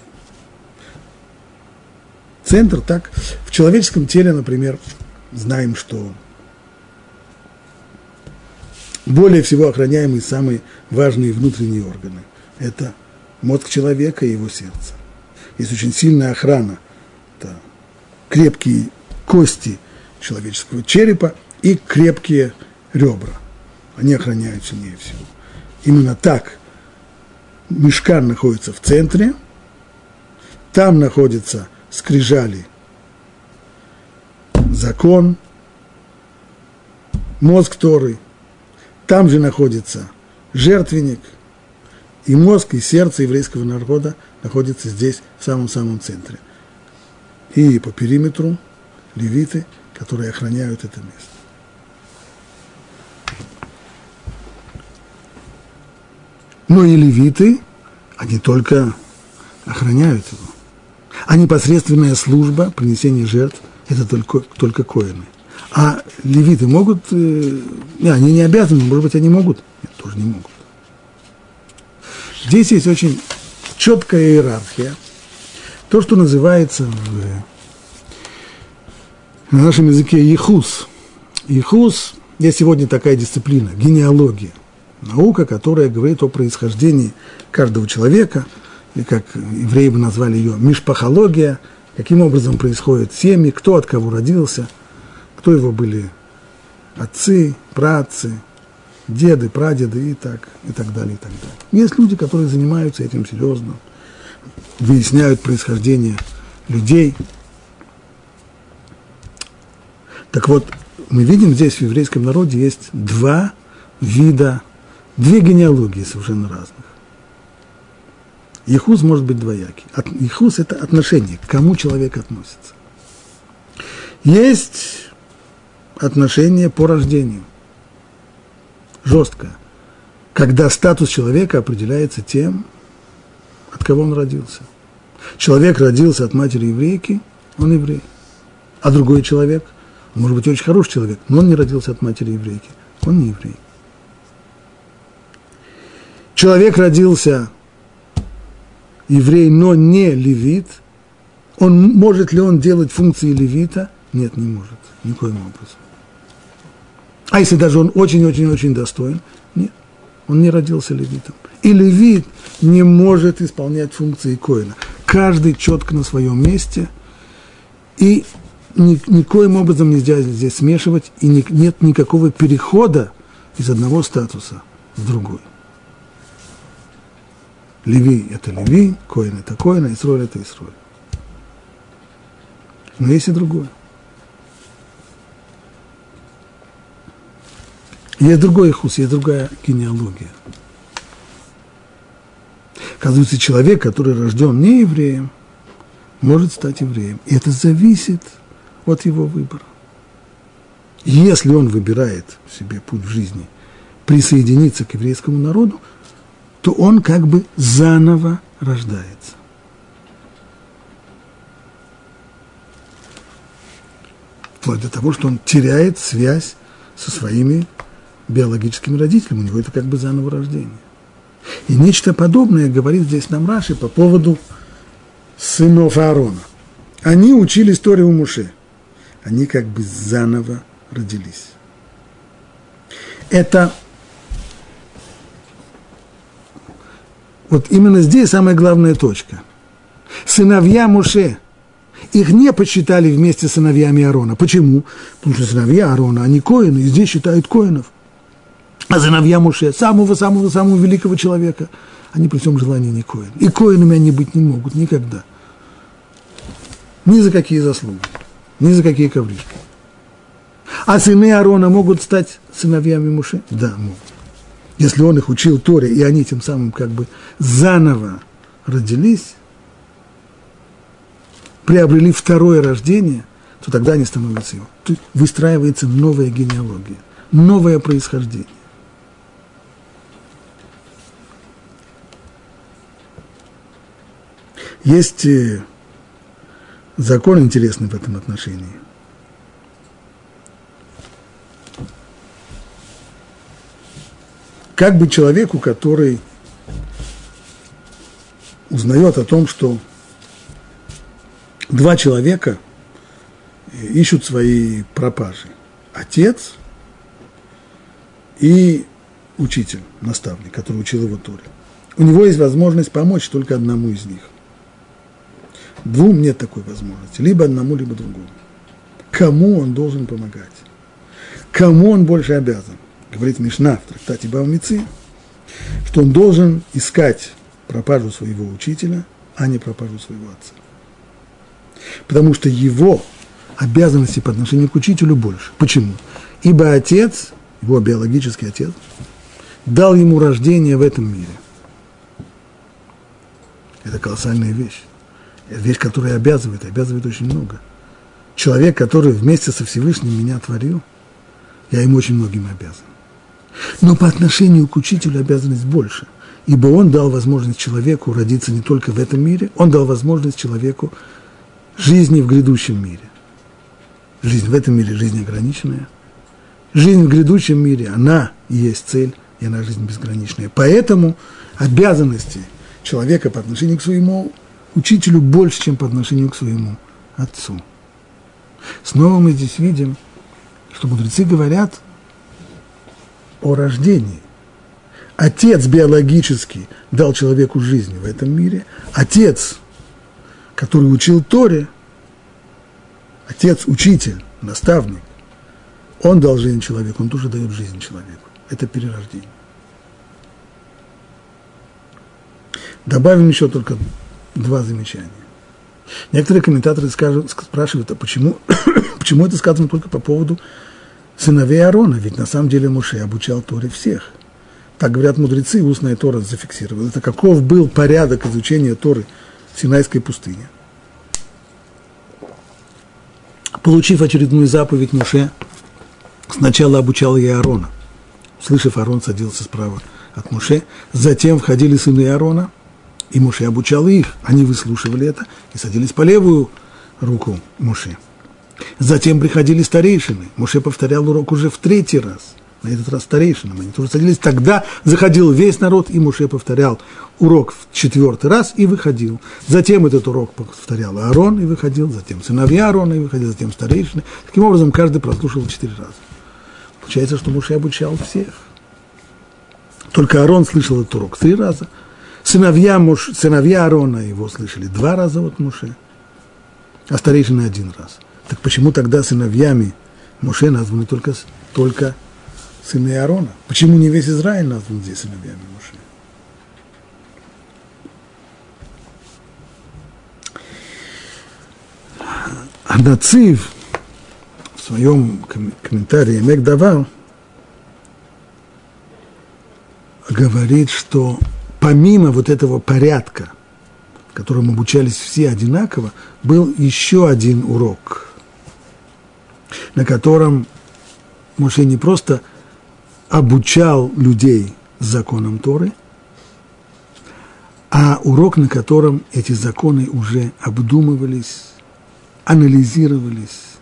Центр так, в человеческом теле, например, знаем, что более всего охраняемые самые важные внутренние органы это мозг человека и его сердце. Есть очень сильная охрана. Это крепкие кости человеческого черепа и крепкие ребра. Они охраняют сильнее всего. Именно так мешкан находится в центре, там находится скрижали закон, мозг Торы, там же находится жертвенник – и мозг, и сердце еврейского народа находятся здесь, в самом-самом центре. И по периметру левиты, которые охраняют это место. Но и левиты, они только охраняют его. А непосредственная служба, принесение жертв, это только, только коины. А левиты могут, э, они не обязаны, может быть, они могут, нет, тоже не могут. Здесь есть очень четкая иерархия. То, что называется в, на нашем языке ехус. Ехус, есть сегодня такая дисциплина, генеалогия. Наука, которая говорит о происхождении каждого человека, или как евреи бы назвали ее, мишпахология, каким образом происходят семьи, кто от кого родился, кто его были отцы, праотцы, деды, прадеды и так, и так далее, и так далее. Есть люди, которые занимаются этим серьезно, выясняют происхождение людей. Так вот, мы видим здесь в еврейском народе есть два вида, две генеалогии совершенно разных. Ехус может быть двоякий. Ехус – это отношение, к кому человек относится. Есть отношение по рождению жестко, когда статус человека определяется тем, от кого он родился. Человек родился от матери еврейки, он еврей. А другой человек может быть очень хороший человек, но он не родился от матери еврейки. Он не еврей. Человек родился еврей, но не левит. Он, может ли он делать функции левита? Нет, не может. Никоим образом. А если даже он очень-очень-очень достоин? Нет, он не родился левитом. И левит не может исполнять функции коина. Каждый четко на своем месте. И ни, никоим образом нельзя здесь смешивать. И ни, нет никакого перехода из одного статуса в другой. Леви – это Леви, Коин – это Коин, а Исроль – это Исроль. Но есть и другое – Есть другой ихус, есть другая генеалогия. Оказывается, человек, который рожден не евреем, может стать евреем. И это зависит от его выбора. Если он выбирает себе путь в жизни присоединиться к еврейскому народу, то он как бы заново рождается. Вплоть до того, что он теряет связь со своими биологическим родителям, у него это как бы заново рождение. И нечто подобное говорит здесь нам Раши по поводу сынов Аарона. Они учили историю у Муше. Они как бы заново родились. Это вот именно здесь самая главная точка. Сыновья Муше, их не посчитали вместе с сыновьями Аарона. Почему? Потому что сыновья Аарона, они коины, и здесь считают коинов – а сыновья Муше, самого-самого-самого великого человека, они при всем желании не коины. И коинами они быть не могут никогда. Ни за какие заслуги, ни за какие ковришки. А сыны Аарона могут стать сыновьями Муше? Да, могут. Если он их учил Торе, и они тем самым как бы заново родились, приобрели второе рождение, то тогда они становятся его. То есть выстраивается новая генеалогия, новое происхождение. Есть э, закон интересный в этом отношении. Как бы человеку, который узнает о том, что два человека ищут свои пропажи. Отец и учитель, наставник, который учил его Торе. У него есть возможность помочь только одному из них. Двум нет такой возможности. Либо одному, либо другому. Кому он должен помогать? Кому он больше обязан? Говорит Мишна в трактате Баумицы, что он должен искать пропажу своего учителя, а не пропажу своего отца. Потому что его обязанности по отношению к учителю больше. Почему? Ибо отец, его биологический отец, дал ему рождение в этом мире. Это колоссальная вещь вещь, которая обязывает, обязывает очень много. Человек, который вместе со Всевышним меня творил, я ему очень многим обязан. Но по отношению к учителю обязанность больше, ибо он дал возможность человеку родиться не только в этом мире, он дал возможность человеку жизни в грядущем мире. Жизнь в этом мире – жизнь ограниченная. Жизнь в грядущем мире, она и есть цель, и она жизнь безграничная. Поэтому обязанности человека по отношению к своему учителю больше, чем по отношению к своему отцу. Снова мы здесь видим, что мудрецы говорят о рождении. Отец биологически дал человеку жизнь в этом мире. Отец, который учил Торе, отец, учитель, наставник, он дал жизнь человеку, он тоже дает жизнь человеку. Это перерождение. Добавим еще только два замечания. Некоторые комментаторы скажут, спрашивают, а почему, почему это сказано только по поводу сыновей Аарона? Ведь на самом деле Муше обучал Торе всех. Так говорят мудрецы, устная Тора зафиксировала. Это каков был порядок изучения Торы в Синайской пустыне. Получив очередную заповедь Муше, сначала обучал я Аарона. Слышав, Аарон садился справа от Муше. Затем входили сыны Аарона – и Муше обучал их. Они выслушивали это и садились по левую руку Муше. Затем приходили старейшины. Муше повторял урок уже в третий раз. На этот раз старейшинам. Они тоже садились. Тогда заходил весь народ, и Муше повторял урок в четвертый раз и выходил. Затем этот урок повторял Аарон и выходил, затем сыновья Аарона и выходил, затем старейшины. Таким образом, каждый прослушал четыре раза. Получается, что Муше обучал всех. Только Аарон слышал этот урок три раза. Сыновья, муж, сыновья Аарона его слышали два раза от Муше, а старейшины один раз. Так почему тогда сыновьями Муше названы только, только сыны Аарона? Почему не весь Израиль назван здесь сыновьями Муше? Анацив в своем комментарии Мег давал – говорит, что помимо вот этого порядка, в котором обучались все одинаково, был еще один урок, на котором Моше не просто обучал людей законам Торы, а урок, на котором эти законы уже обдумывались, анализировались,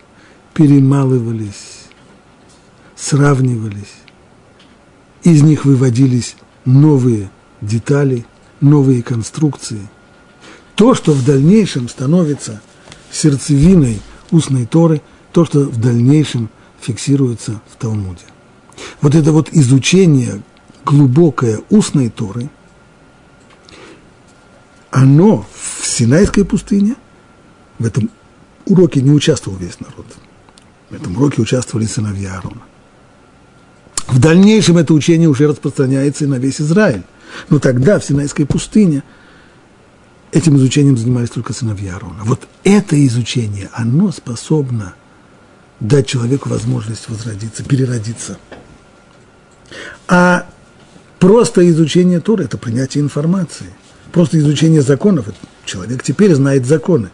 перемалывались, сравнивались из них выводились новые детали, новые конструкции. То, что в дальнейшем становится сердцевиной устной Торы, то, что в дальнейшем фиксируется в Талмуде. Вот это вот изучение глубокое устной Торы, оно в Синайской пустыне, в этом уроке не участвовал весь народ. В этом уроке участвовали сыновья Аарона. В дальнейшем это учение уже распространяется и на весь Израиль. Но тогда в Синайской пустыне этим изучением занимались только сыновья Аарона. Вот это изучение, оно способно дать человеку возможность возродиться, переродиться. А просто изучение Торы – это принятие информации. Просто изучение законов – человек теперь знает законы.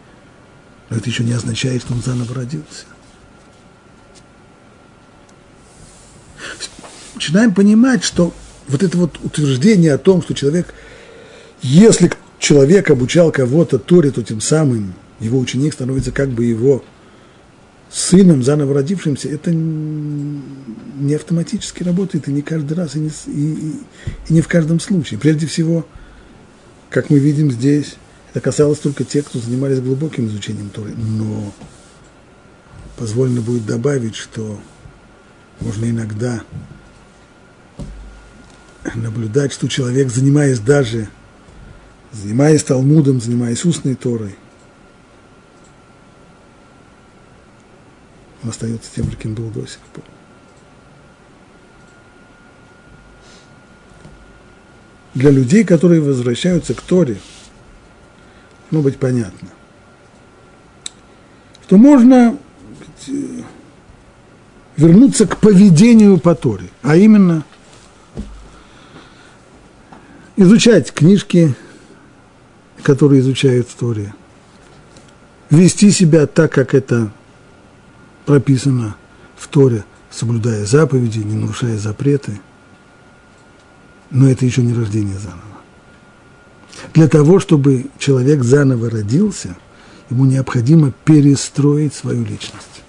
Но это еще не означает, что он заново родился. начинаем понимать, что вот это вот утверждение о том, что человек, если человек обучал кого-то Торе, то тем самым его ученик становится как бы его сыном, заново родившимся, это не автоматически работает, и не каждый раз, и не, и, и не в каждом случае. Прежде всего, как мы видим здесь, это касалось только тех, кто занимались глубоким изучением Торы. Но позволено будет добавить, что можно иногда наблюдать, что человек, занимаясь даже, занимаясь Талмудом, занимаясь устной Торой, остается тем, кем был до сих пор. Для людей, которые возвращаются к Торе, должно быть понятно, что можно вернуться к поведению по Торе, а именно – изучать книжки, которые изучают историю, вести себя так, как это прописано в Торе, соблюдая заповеди, не нарушая запреты. Но это еще не рождение заново. Для того, чтобы человек заново родился, ему необходимо перестроить свою личность.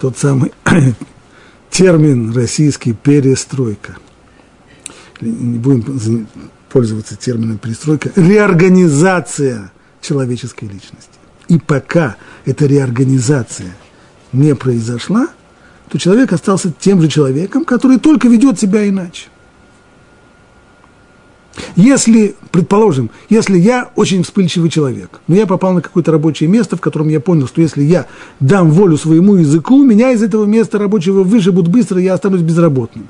Тот самый термин российский перестройка. Не будем пользоваться термином перестройка. Реорганизация человеческой личности. И пока эта реорганизация не произошла, то человек остался тем же человеком, который только ведет себя иначе. Если, предположим, если я очень вспыльчивый человек, но я попал на какое-то рабочее место, в котором я понял, что если я дам волю своему языку, меня из этого места рабочего выживут быстро, я останусь безработным.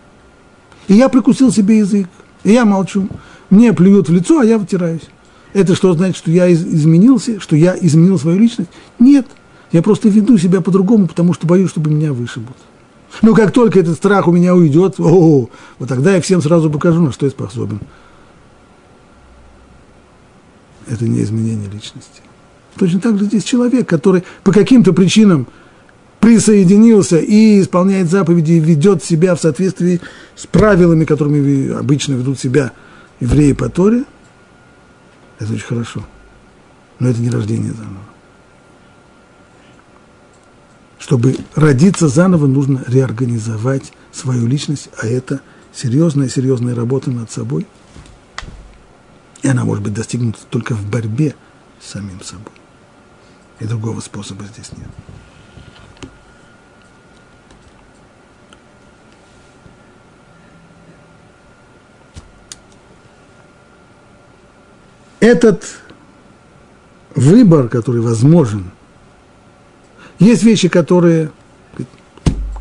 И я прикусил себе язык, и я молчу. Мне плюют в лицо, а я вытираюсь. Это что значит, что я изменился, что я изменил свою личность? Нет, я просто веду себя по-другому, потому что боюсь, чтобы меня вышибут. Но как только этот страх у меня уйдет, о, вот тогда я всем сразу покажу, на что я способен это не изменение личности. Точно так же здесь человек, который по каким-то причинам присоединился и исполняет заповеди, и ведет себя в соответствии с правилами, которыми обычно ведут себя евреи по Торе, это очень хорошо. но это не рождение заново. Чтобы родиться заново, нужно реорганизовать свою личность, а это серьезная, серьезная работа над собой. И она может быть достигнута только в борьбе с самим собой. И другого способа здесь нет. Этот выбор, который возможен, есть вещи, которые,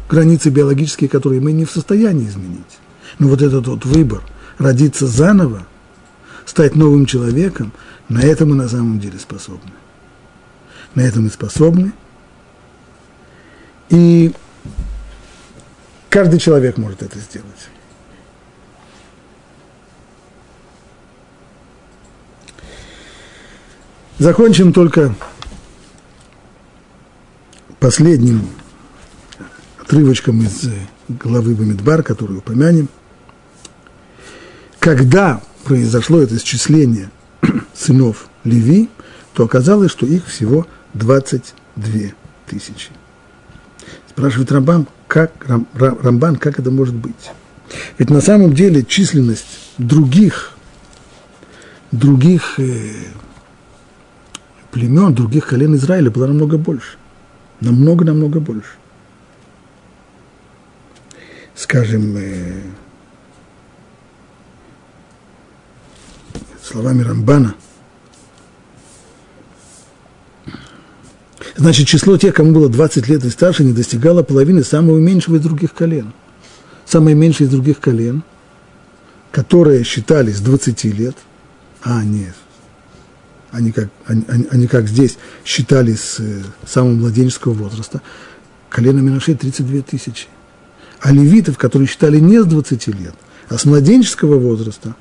границы биологические, которые мы не в состоянии изменить. Но вот этот вот выбор, родиться заново, стать новым человеком, на это мы на самом деле способны. На это мы способны. И каждый человек может это сделать. Закончим только последним отрывочком из главы Бамидбар, которую упомянем. Когда произошло это исчисление сынов Леви, то оказалось, что их всего 22 тысячи. Спрашивает Рамбан, как, Рам, Рамбан, как это может быть? Ведь на самом деле численность других, других э, племен, других колен Израиля была намного больше. Намного-намного больше. Скажем, э, словами Рамбана, значит, число тех, кому было 20 лет и старше, не достигало половины самого меньшего из других колен. Самое меньшее из других колен, которые считались 20 лет, а нет, они как, они, они как здесь считали с э, самого младенческого возраста, колено Минашей 32 тысячи. А левитов, которые считали не с 20 лет, а с младенческого возраста,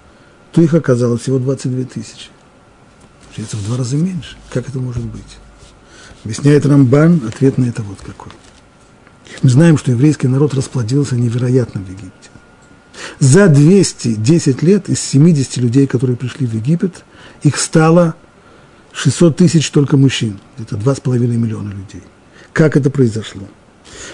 то их оказалось всего 22 тысячи. Это в два раза меньше. Как это может быть? Объясняет Рамбан, ответ на это вот какой. Мы знаем, что еврейский народ расплодился невероятно в Египте. За 210 лет из 70 людей, которые пришли в Египет, их стало 600 тысяч только мужчин, это 2,5 миллиона людей. Как это произошло?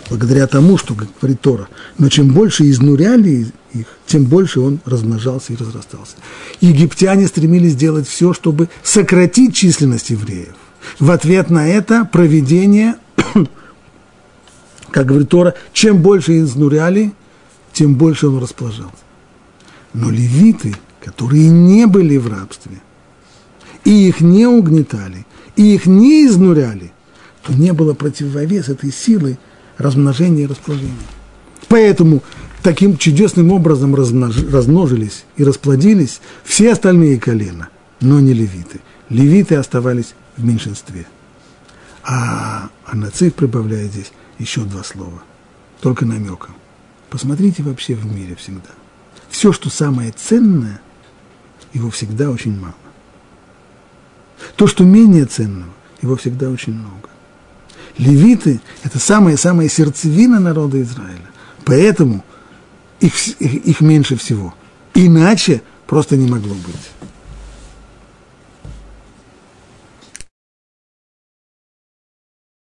Благодаря тому, что говорит Тора, но чем больше изнуряли их, тем больше он размножался и разрастался. Египтяне стремились сделать все, чтобы сократить численность евреев. В ответ на это проведение, как говорит Тора, чем больше изнуряли, тем больше он расположался. Но левиты, которые не были в рабстве, и их не угнетали, и их не изнуряли, то не было противовес этой силы размножения и расплодения. Поэтому таким чудесным образом размнож, размножились и расплодились все остальные колена, но не левиты. Левиты оставались в меньшинстве. А, а Нацик прибавляет здесь еще два слова, только намеком. Посмотрите вообще в мире всегда. Все, что самое ценное, его всегда очень мало. То, что менее ценного, его всегда очень много. Левиты – это самая-самая сердцевина народа Израиля. Поэтому их, их, их меньше всего. Иначе просто не могло быть.